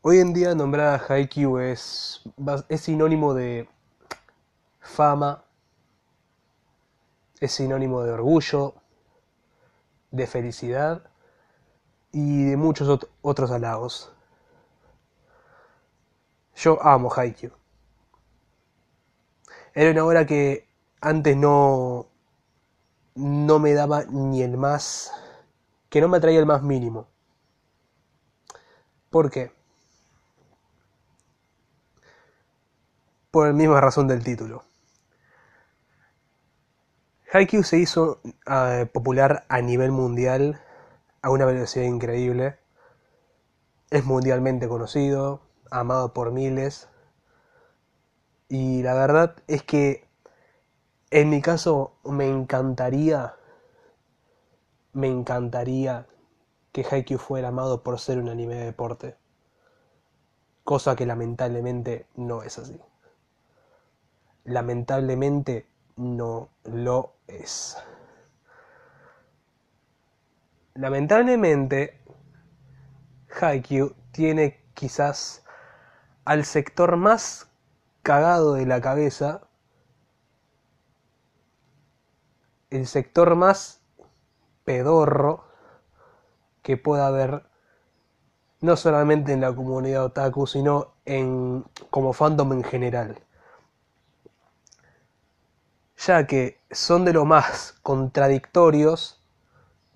Hoy en día nombrar a Haikyuu es, es sinónimo de fama, es sinónimo de orgullo, de felicidad y de muchos otros halagos. Yo amo Haikyuu. Era una obra que antes no, no me daba ni el más, que no me atraía el más mínimo. ¿Por qué? Por la misma razón del título. Haikyuu se hizo eh, popular a nivel mundial a una velocidad increíble. Es mundialmente conocido, amado por miles. Y la verdad es que en mi caso me encantaría, me encantaría que Haikyuu fuera amado por ser un anime de deporte. Cosa que lamentablemente no es así. Lamentablemente no lo es. Lamentablemente, Haikyuu tiene quizás al sector más cagado de la cabeza, el sector más pedorro que pueda haber, no solamente en la comunidad otaku, sino en como fandom en general ya que son de lo más contradictorios,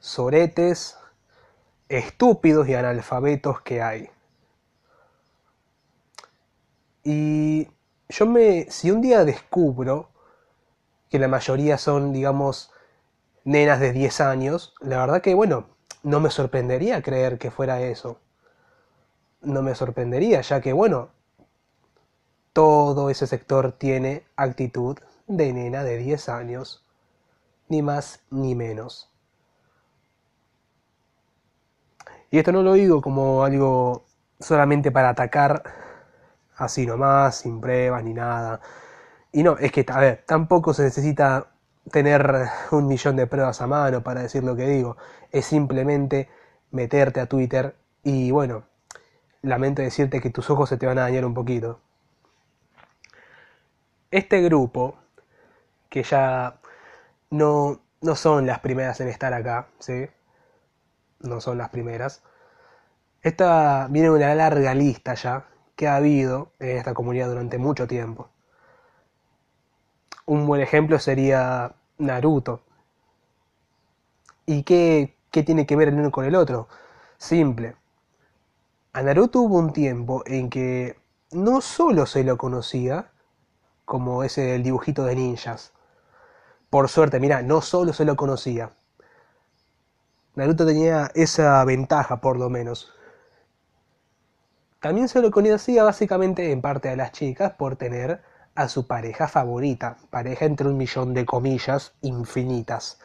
soretes, estúpidos y analfabetos que hay. Y yo me, si un día descubro que la mayoría son, digamos, nenas de 10 años, la verdad que, bueno, no me sorprendería creer que fuera eso. No me sorprendería, ya que, bueno, todo ese sector tiene actitud de nena de 10 años, ni más ni menos. Y esto no lo digo como algo solamente para atacar así nomás, sin pruebas ni nada. Y no, es que, a ver, tampoco se necesita tener un millón de pruebas a mano para decir lo que digo. Es simplemente meterte a Twitter y bueno, lamento decirte que tus ojos se te van a dañar un poquito. Este grupo que ya no, no son las primeras en estar acá, ¿sí? No son las primeras. Esta viene una larga lista ya que ha habido en esta comunidad durante mucho tiempo. Un buen ejemplo sería Naruto. ¿Y qué, qué tiene que ver el uno con el otro? Simple. A Naruto hubo un tiempo en que no solo se lo conocía como ese del dibujito de ninjas, por suerte, mira, no solo se lo conocía. Naruto tenía esa ventaja, por lo menos. También se lo conocía básicamente en parte a las chicas por tener a su pareja favorita, pareja entre un millón de comillas infinitas.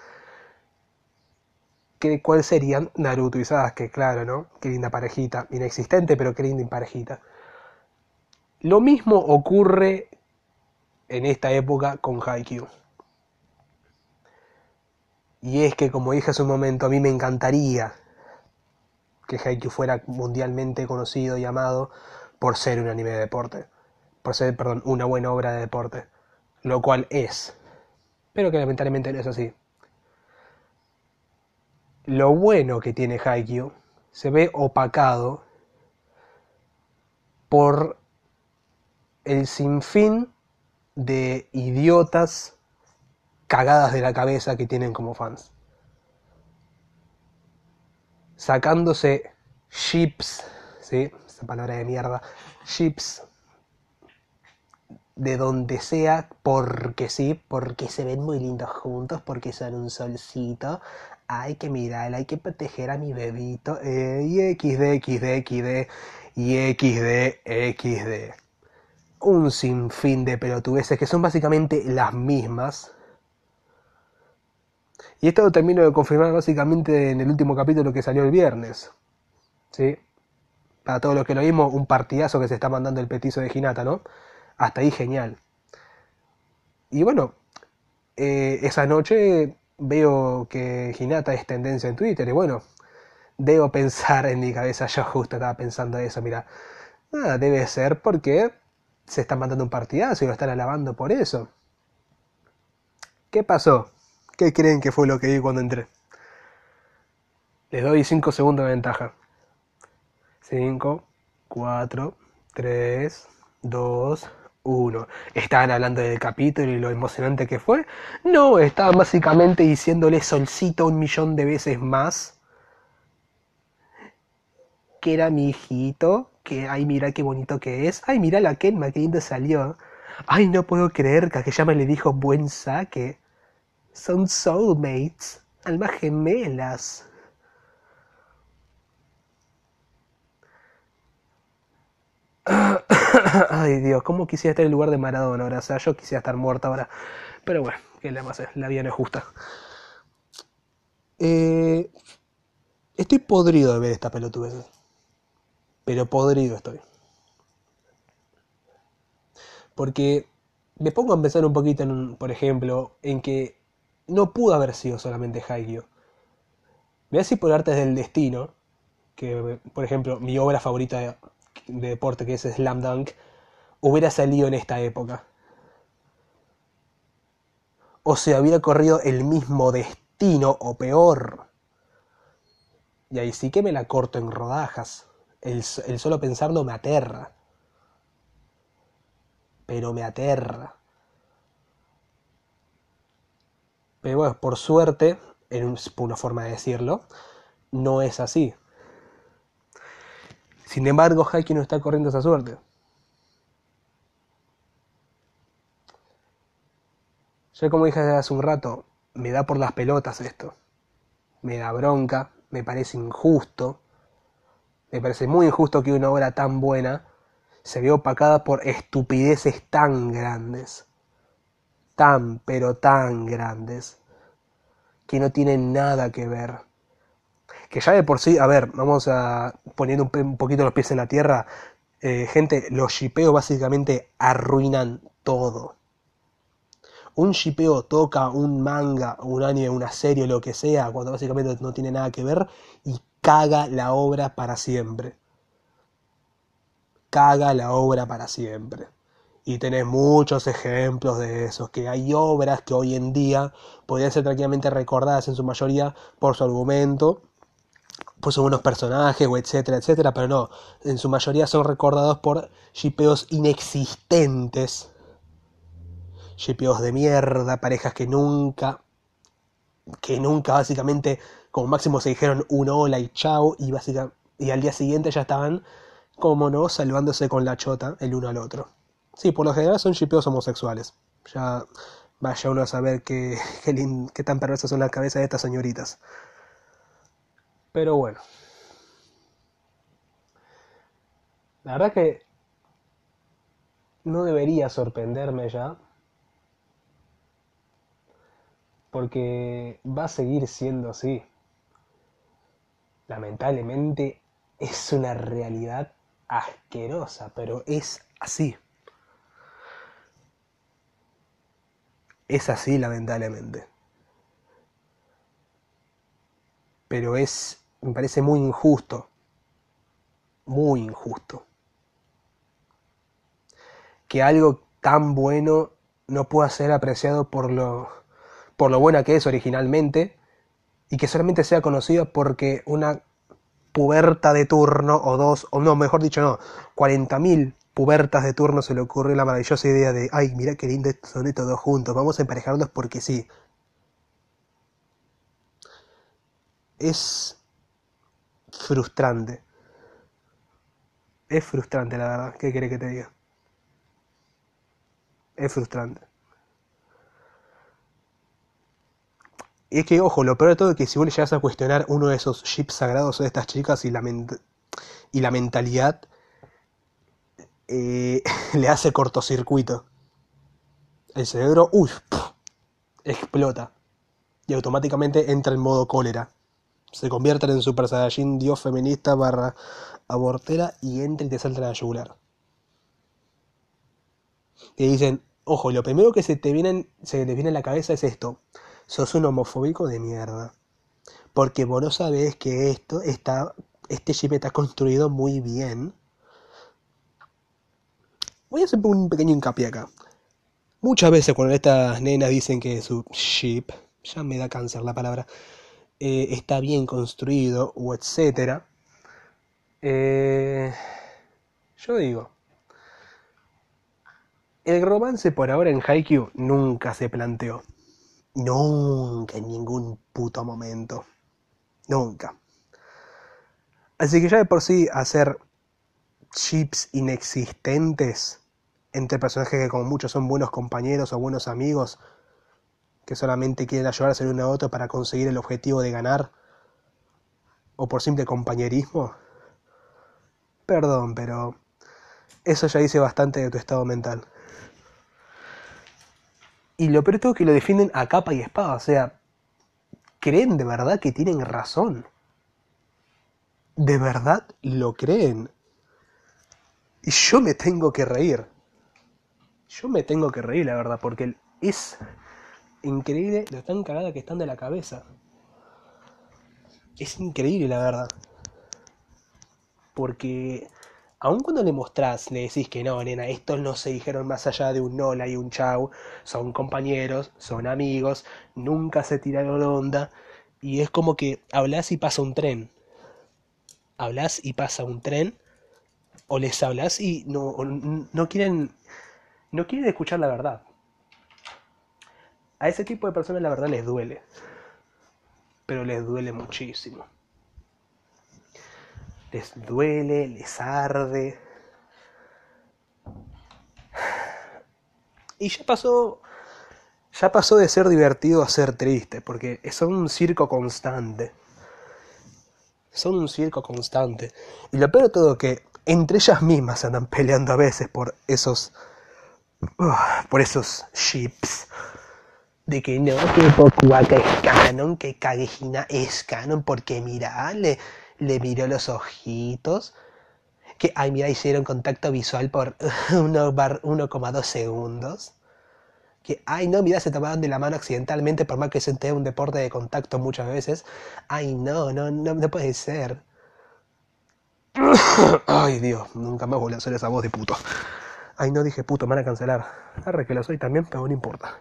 ¿Qué, ¿Cuál serían Naruto y Sasuke? Claro, ¿no? Qué linda parejita, inexistente, pero qué linda parejita. Lo mismo ocurre en esta época con Haikyuu. Y es que, como dije hace un momento, a mí me encantaría que Haikyuu fuera mundialmente conocido y amado por ser un anime de deporte. Por ser, perdón, una buena obra de deporte. Lo cual es. Pero que lamentablemente no es así. Lo bueno que tiene Haikyuu se ve opacado por el sinfín de idiotas cagadas de la cabeza que tienen como fans. Sacándose chips, ¿sí? Esa palabra de mierda, chips de donde sea, porque sí, porque se ven muy lindos juntos, porque son un solcito. Hay que mirar, hay que proteger a mi bebito. Eh, y XD, XD, XD, y XD, XD. Un sinfín de pelotudeces que son básicamente las mismas y esto lo termino de confirmar básicamente en el último capítulo que salió el viernes. ¿Sí? Para todos los que lo vimos, un partidazo que se está mandando el petizo de Ginata, ¿no? Hasta ahí genial. Y bueno, eh, esa noche veo que Ginata es tendencia en Twitter y bueno, debo pensar en mi cabeza, yo justo estaba pensando eso, mira, Ah, debe ser porque se está mandando un partidazo y lo están alabando por eso. ¿Qué pasó? ¿Qué creen que fue lo que vi cuando entré? Les doy 5 segundos de ventaja. 5, 4, 3, 2, 1. ¿Estaban hablando del capítulo y lo emocionante que fue? No, estaban básicamente diciéndole solcito un millón de veces más. Que era mi hijito. Que, ay, mira qué bonito que es. Ay, mira la Kenma, qué lindo salió. Ay, no puedo creer que aquella me le dijo buen saque. Son soulmates, almas gemelas. Ay Dios, ¿cómo quisiera estar en el lugar de Maradona ahora? O sea, yo quisiera estar muerta ahora. Pero bueno, ¿qué le vamos a hacer? La vida no es justa. Eh, estoy podrido de ver esta pelotudez. Pero podrido estoy. Porque me pongo a pensar un poquito, en, por ejemplo, en que no pudo haber sido solamente Haikyuu. Ve así por artes del destino, que por ejemplo mi obra favorita de, de deporte que es Slam Dunk, hubiera salido en esta época. O se hubiera corrido el mismo destino o peor. Y ahí sí que me la corto en rodajas. El, el solo pensarlo me aterra. Pero me aterra. Pero bueno, por suerte, en una forma de decirlo, no es así. Sin embargo, Haki no está corriendo esa suerte. Yo como dije hace un rato, me da por las pelotas esto. Me da bronca, me parece injusto. Me parece muy injusto que una obra tan buena se vea opacada por estupideces tan grandes. Tan, pero tan grandes. Que no tienen nada que ver. Que ya de por sí, a ver, vamos a poniendo un, poquito los pies en la tierra. Eh, gente, los shipeos básicamente arruinan todo un shipeo toca un manga, un anime, una serie, lo que sea, cuando básicamente no tiene nada que ver y caga la obra para siempre. Caga la obra para siempre. Y tenés muchos ejemplos de esos, que hay obras que hoy en día podrían ser tranquilamente recordadas en su mayoría por su argumento, por sus personajes, o etcétera, etcétera, pero no, en su mayoría son recordados por shipeos inexistentes shipeos de mierda, parejas que nunca, que nunca básicamente, como máximo se dijeron un hola y chao, y, básicamente, y al día siguiente ya estaban, como no, salvándose con la chota el uno al otro. Sí, por lo general son shipeos homosexuales. Ya vaya uno a saber qué, qué tan perversas son las cabezas de estas señoritas. Pero bueno. La verdad que no debería sorprenderme ya porque va a seguir siendo así. Lamentablemente es una realidad asquerosa, pero es así. Es así, lamentablemente. Pero es, me parece muy injusto, muy injusto, que algo tan bueno no pueda ser apreciado por lo por lo buena que es originalmente, y que solamente sea conocida porque una puberta de turno, o dos, o no, mejor dicho, no, 40.000 pubertas de turno se le ocurrió la maravillosa idea de, ay, mira qué lindo son estos dos juntos, vamos a emparejarlos porque sí. Es frustrante. Es frustrante, la verdad. ¿Qué quiere que te diga? Es frustrante. Y es que, ojo, lo peor de todo es que si vos le llegas a cuestionar uno de esos chips sagrados de estas chicas y la, y la mentalidad, eh, le hace cortocircuito. El cerebro, uy, explota. Y automáticamente entra en modo cólera. Se convierten en Super Saiyajin, dios feminista barra abortera y entra y te salta la yugular. Y dicen, ojo, lo primero que se te viene, se te viene a la cabeza es esto sos un homofóbico de mierda. Porque vos no sabés que esto está, este chip está construido muy bien voy a hacer un pequeño hincapié acá. Muchas veces cuando estas nenas dicen que su ship, ya me da cáncer la palabra, eh, está bien construido o etcétera, eh, yo digo, el romance por ahora en Haikyuu nunca se planteó. Nunca, en ningún puto momento. Nunca. Así que ya de por sí hacer chips inexistentes entre personajes que como muchos son buenos compañeros o buenos amigos, que solamente quieren ayudarse el uno a otro para conseguir el objetivo de ganar, o por simple compañerismo. Perdón, pero eso ya dice bastante de tu estado mental. Y lo peor es que lo defienden a capa y espada, o sea, creen de verdad que tienen razón. De verdad lo creen. Y yo me tengo que reír. Yo me tengo que reír, la verdad, porque es increíble lo tan cagada que están de la cabeza. Es increíble, la verdad. Porque aun cuando le mostrás, le decís que no, nena, estos no se dijeron más allá de un hola y un chau, son compañeros, son amigos, nunca se tiraron onda, y es como que hablas y pasa un tren. Hablas y pasa un tren, o les hablas y no, no quieren, no quieren escuchar la verdad. A ese tipo de personas la verdad les duele, pero les duele muchísimo les duele, les arde. Y ya pasó, ya pasó de ser divertido a ser triste, porque son un circo constante. Son un circo constante. Y lo peor de todo que entre ellas mismas se andan peleando a veces por esos, por esos ships. De que no, que Pokuaka es canon, que Kagehina es canon, porque mira, le, le miró los ojitos, que, ay, mira, hicieron contacto visual por 1,2 segundos. Que, ay, no, mira, se tomaban de la mano accidentalmente, por más que se un deporte de contacto muchas veces. Ay, no, no, no, puede ser. Ay, Dios, nunca más voy a hacer esa voz de puto. Ay, no dije puto, me van a cancelar. Arre que lo soy también, pero no importa.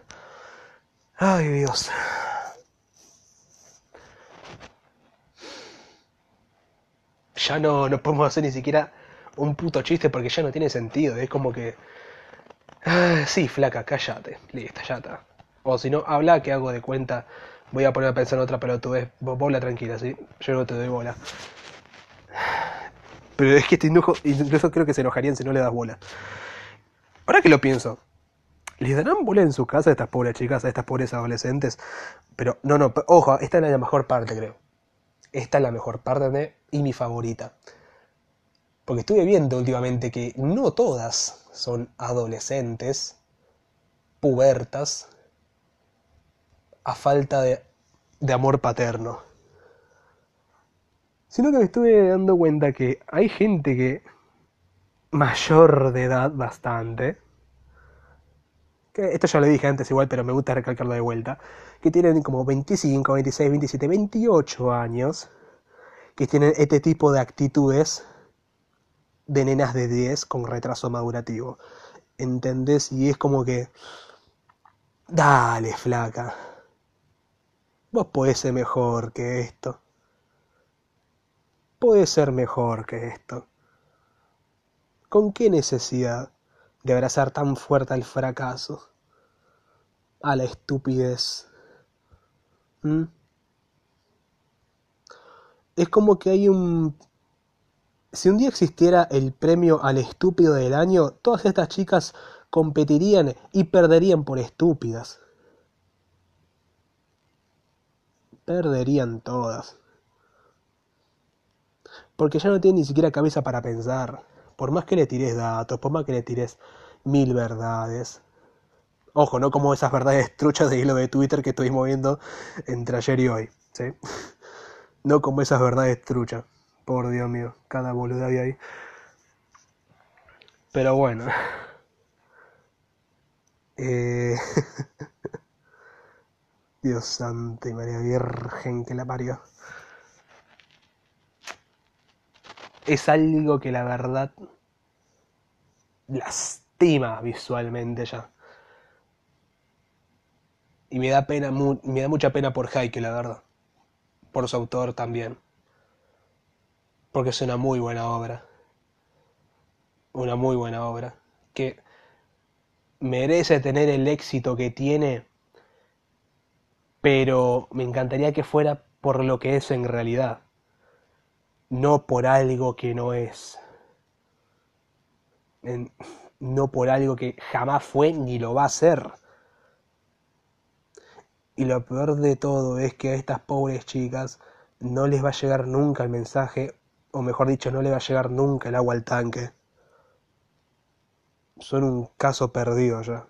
Ay, Dios. ya no, no podemos hacer ni siquiera un puto chiste porque ya no tiene sentido. Es como que. Ah, sí, flaca, cállate. Listo, ya está. O si no, habla que hago de cuenta. Voy a poner a pensar en otra pelotudez. Bola tranquila, ¿sí? Yo no te doy bola. Pero es que este enojo, incluso creo que se enojarían si no le das bola. Ahora que lo pienso, ¿les darán bola en su casa a estas pobres chicas, a estas pobres adolescentes? Pero no, no, ojo, esta es la mejor parte, creo. Esta es la mejor parte y mi favorita. Porque estuve viendo últimamente que no todas son adolescentes, pubertas, a falta de, de amor paterno. Sino que me estuve dando cuenta que hay gente que mayor de edad bastante, esto ya lo dije antes igual, pero me gusta recalcarlo de vuelta, que tienen como 25, 26, 27, 28 años, que tienen este tipo de actitudes de nenas de 10 con retraso madurativo. ¿Entendés? Y es como que... Dale, flaca. Vos podés ser mejor que esto. Podés ser mejor que esto. ¿Con qué necesidad de abrazar tan fuerte al fracaso? A la estupidez. ¿Mm? Es como que hay un... Si un día existiera el premio al estúpido del año, todas estas chicas competirían y perderían por estúpidas. Perderían todas. Porque ya no tienen ni siquiera cabeza para pensar. Por más que le tires datos, por más que le tires mil verdades. Ojo, no como esas verdades truchas de hilo de Twitter que estoy moviendo entre ayer y hoy. ¿sí? No como esas verdades truchas. Por Dios mío, cada boluda hay ahí. Pero bueno. Eh... Dios santo y María Virgen que la parió. Es algo que la verdad... Las lastima visualmente ya. Y me da pena, me da mucha pena por Heike, la verdad. Por su autor también. Porque es una muy buena obra. Una muy buena obra. Que merece tener el éxito que tiene. Pero me encantaría que fuera por lo que es en realidad. No por algo que no es. no por algo que jamás fue ni lo va a ser. Y lo peor de todo es que a estas pobres chicas no les va a llegar nunca el mensaje, o mejor dicho, no les va a llegar nunca el agua al tanque. Son un caso perdido ya.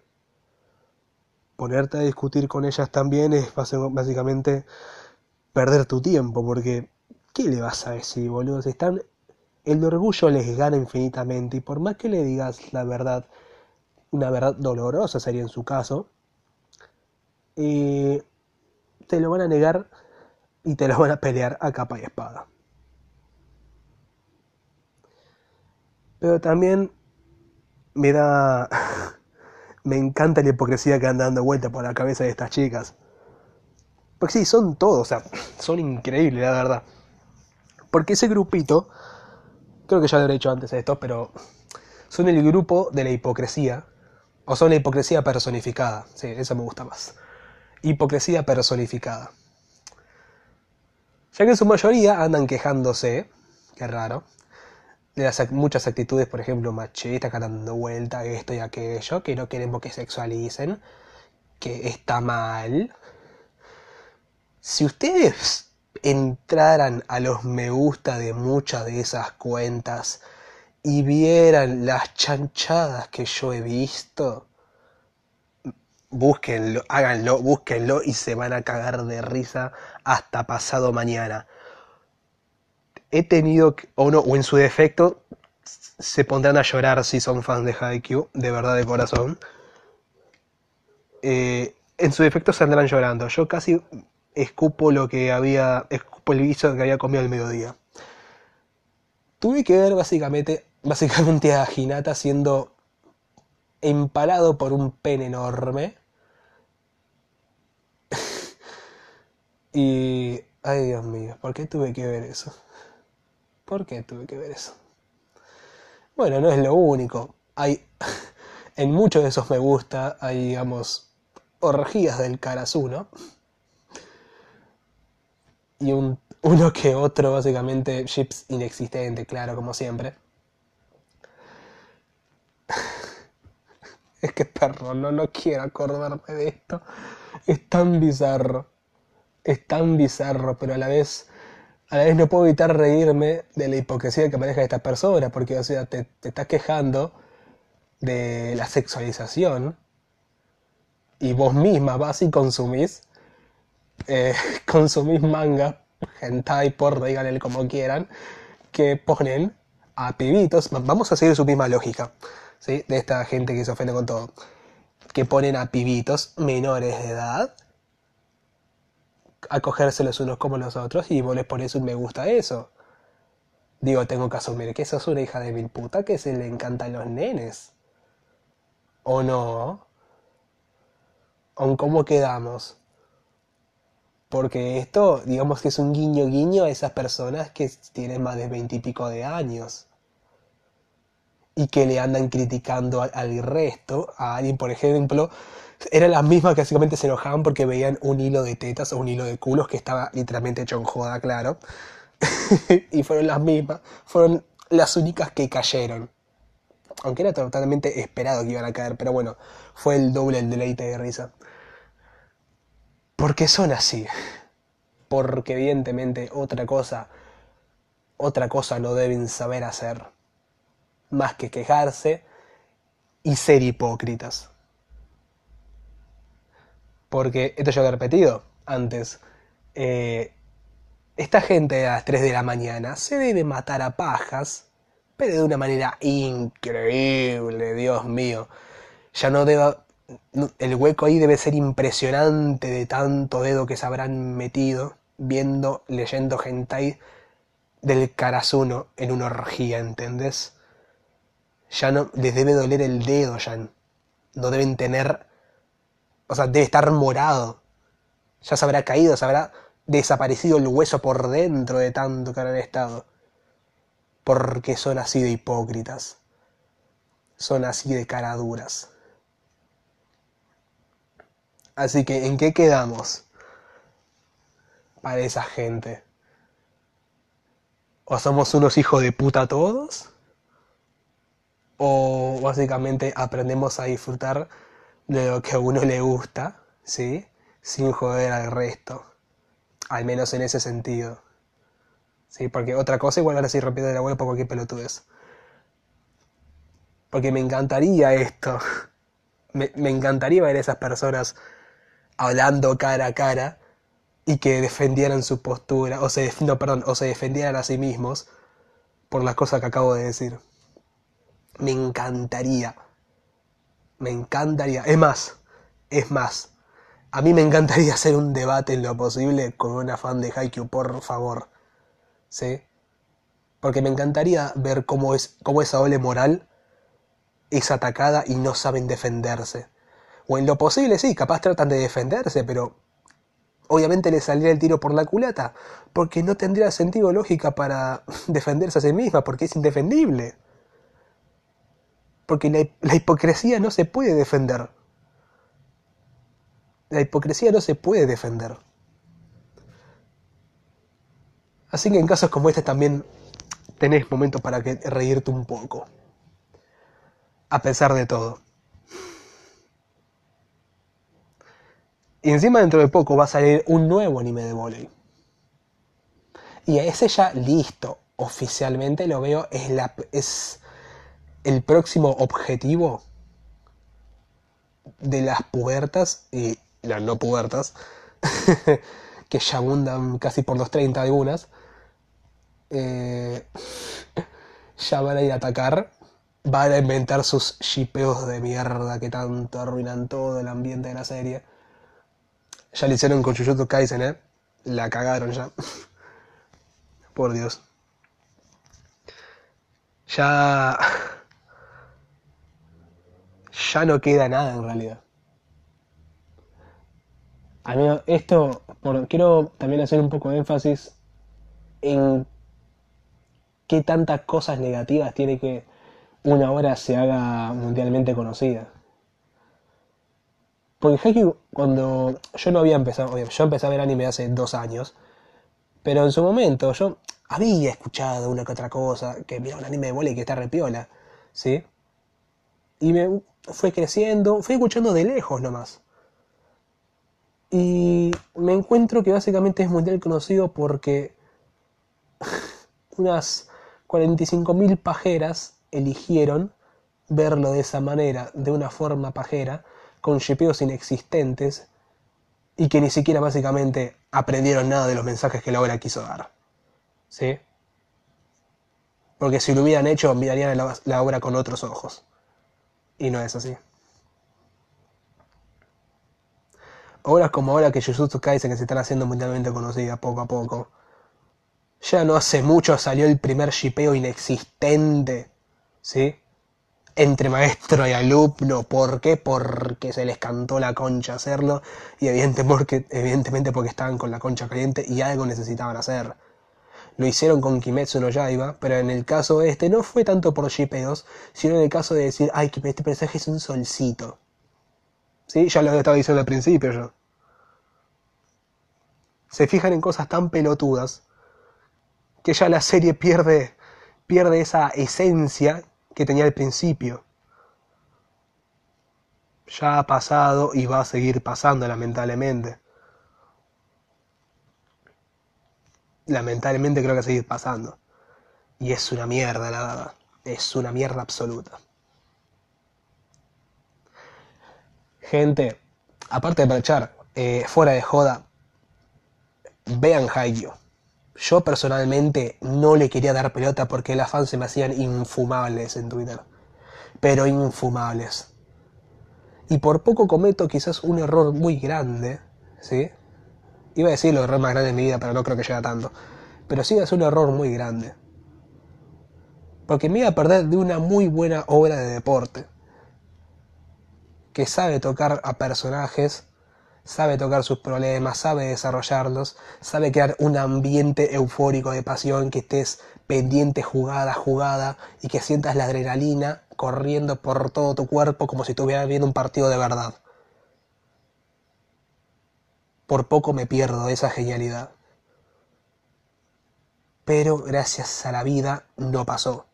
Ponerte a discutir con ellas también es básicamente perder tu tiempo, porque ¿qué le vas a decir, boludo? Están... El orgullo les gana infinitamente y por más que le digas la verdad, una verdad dolorosa sería en su caso, eh, te lo van a negar y te lo van a pelear a capa y espada. Pero también me da... me encanta la hipocresía que anda dando vuelta por la cabeza de estas chicas. Porque sí, son todos, o sea, son increíbles, la verdad. Porque ese grupito, creo que ya lo he dicho antes esto, pero son el grupo de la hipocresía, o son la hipocresía personificada. Sí, eso me gusta más hipocresía personificada. Ya que en su mayoría andan quejándose, qué raro, de las, muchas actitudes, por ejemplo, machistas, que dando vuelta, esto y aquello, que no queremos que sexualicen, que está mal. Si ustedes entraran a los me gusta de muchas de esas cuentas y vieran las chanchadas que yo he visto, búsquenlo, háganlo, búsquenlo y se van a cagar de risa hasta pasado mañana. He tenido, o o en su defecto, se pondrán a llorar si son fans de Haikyuu, de verdad de corazón. Eh, en su defecto se andarán llorando. Yo casi escupo lo que había, escupo el guiso que había comido al mediodía. Tuve que ver básicamente, básicamente a Hinata siendo empalado por un pene enorme. y... Ay Dios mío, ¿por qué tuve que ver eso? ¿Por qué tuve que ver eso? Bueno, no es lo único. Hay... En muchos de esos me gusta hay, digamos, orgías del Karasuno. Y un, uno que otro, básicamente, chips inexistente, claro, como siempre. Es que perro, no, no quiero acordarme de esto. Es tan bizarro. Es tan bizarro, pero a la vez, a la vez no puedo evitar reírme de la hipocresía que maneja esta persona, porque, o sea, te, te estás quejando de la sexualización y vos misma vas y consumís, eh, consumís manga, hentai, por díganle como quieran, que ponen a pibitos, vamos a seguir su misma lógica, de esta gente que se ofende con todo, que ponen a pibitos menores de edad a cogérselos unos como los otros y vos les pones un me gusta a eso. Digo, tengo que asumir que sos una hija de mil puta que se le encantan los nenes. ¿O no? ¿O cómo quedamos? Porque esto, digamos que es un guiño guiño a esas personas que tienen más de veintipico de años y que le andan criticando al, resto, a alguien, por ejemplo, eran las mismas que básicamente se enojaban porque veían un hilo de tetas o un hilo de culos que estaba literalmente hecho en joda, claro. y fueron las mismas, fueron las únicas que cayeron. Aunque era totalmente esperado que iban a caer, pero bueno, fue el doble el deleite de risa. Porque son así. Porque evidentemente otra cosa, otra cosa no deben saber hacer más que quejarse y ser hipócritas. Porque, esto ya lo he repetido antes, eh, esta gente a las 3 de la mañana se debe matar a pajas, pero de una manera increíble, Dios mío. Ya no debe... El hueco ahí debe ser impresionante de tanto dedo que se habrán metido viendo, leyendo hentai del Karasuno en una orgía, ¿entendés? Ya no les debe doler el dedo, ya no deben tener, o sea, debe estar morado. Ya se habrá caído, se habrá desaparecido el hueso por dentro de tanto que han estado. Porque son así de hipócritas. Son así de caraduras. Así que, ¿en qué quedamos? Para esa gente. ¿O somos unos hijos de puta todos? ¿O básicamente aprendemos a disfrutar de lo que a uno le gusta, ¿sí? Sin joder al resto. Al menos en ese sentido. Sí, porque otra cosa igual ahora sí repito de la web por cualquier pelotudez. Porque me encantaría esto. Me, me encantaría ver a esas personas hablando cara a cara y que defendieran su postura, o se, no, perdón, o se defendieran a sí mismos por las cosas que acabo de decir. Me encantaría. Me encantaría. Es más, es más. A mí me encantaría hacer un debate en lo posible con una fan de Haikyuu, por favor. ¿Sí? Porque me encantaría ver cómo, es, cómo esa ole moral es atacada y no saben defenderse. O en lo posible, sí, capaz tratan de defenderse, pero obviamente le saldría el tiro por la culata, porque no tendría sentido lógica para defenderse a sí misma, porque es indefendible. Porque la, la, hipocresía no se puede defender. La hipocresía no se puede defender. Así que en casos como este también tenés momentos para que reírte un poco. A pesar de todo. Y encima dentro de poco va a salir un nuevo anime de volei. Y a ese ya listo, oficialmente lo veo, es, la, el próximo objetivo de las puertas y las no puertas, que ya abundan casi por los 30 algunas, eh, ya van a ir a atacar, van a inventar sus shipeos de mierda que tanto arruinan todo el ambiente de la serie. Ya lo hicieron con Jujutsu Kaisen, ¿eh? La cagaron ya. Por Dios. Ya... Ya no queda nada en realidad. Al menos esto, quiero también hacer un poco de énfasis en qué tantas cosas negativas tiene que una obra se haga mundialmente conocida. Porque Haikyuu, cuando yo no había empezado, yo empecé a ver anime hace dos años, pero en su momento yo había escuchado una que otra cosa, que mira un anime de volei que está repiola, ¿sí? Y me fue creciendo, fui escuchando de lejos nomás. Y me encuentro que básicamente es mundial conocido porque unas 45.000 pajeras eligieron verlo de esa manera, de una forma pajera, con shipeos inexistentes y que ni siquiera básicamente aprendieron nada de los mensajes que la obra quiso dar. ¿Sí? Porque si lo hubieran hecho, mirarían la, obra con otros ojos. Y no es así. Obras como ahora que Jujutsu Kaisen que se están haciendo mundialmente conocidas poco a poco. Ya no hace mucho salió el primer shipeo inexistente. ¿Sí? Entre maestro y alumno. ¿Por qué? Porque se les cantó la concha hacerlo y evidentemente porque estaban con la concha caliente y algo necesitaban hacer. Lo hicieron con Kimetsu no Yaiba, pero en el caso este no fue tanto por shipeos, sino en el caso de decir, ay, que este personaje es un solcito. ¿Sí? Ya lo estaba diciendo al principio yo. Se fijan en cosas tan pelotudas que ya la serie pierde, pierde esa esencia que tenía al principio. Ya ha pasado y va a seguir pasando lamentablemente. Lamentablemente creo que va a seguir pasando. Y es una mierda, la verdad. Es una mierda absoluta. Gente, aparte de parchar, eh, fuera de joda, vean Haikyuu. Yo personalmente no le quería dar pelota porque las fans se me hacían infumables en Twitter. Pero infumables. Y por poco cometo quizás un error muy grande, ¿sí? Iba a decir el error más grande de mi vida, pero no creo que llegue a tanto. Pero sí es un error muy grande. Porque me iba a perder de una muy buena obra de deporte. Que sabe tocar a personajes, sabe tocar sus problemas, sabe desarrollarlos, sabe crear un ambiente eufórico de pasión, que estés pendiente jugada a jugada y que sientas la adrenalina corriendo por todo tu cuerpo como si estuvieras viendo un partido de verdad. Por poco me pierdo esa genialidad. Pero gracias a la vida no pasó.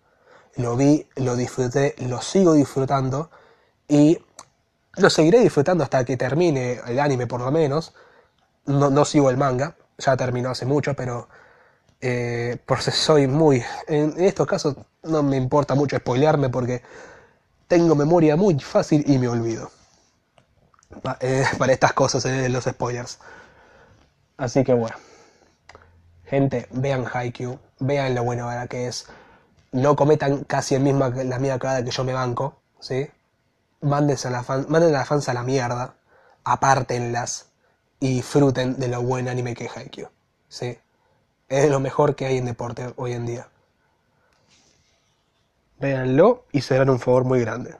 Lo vi, lo disfruté, lo sigo disfrutando y lo seguiré disfrutando hasta que termine el anime por lo menos. No, no sigo el manga, ya terminó hace mucho, pero eh, por si soy muy... En, estos casos no me importa mucho spoilearme porque tengo memoria muy fácil y me olvido. Eh, para estas cosas, eh, los spoilers. Así que bueno. Gente, vean Haikyuu, vean lo bueno ahora que es. No cometan casi el misma, la misma cagada que yo me banco, ¿sí? Mándense a la fan, manden a las fans a la mierda, apártenlas y disfruten de lo buen anime que es Haikyuu, ¿sí? Es lo mejor que hay en deporte hoy en día. Véanlo y se un favor muy grande.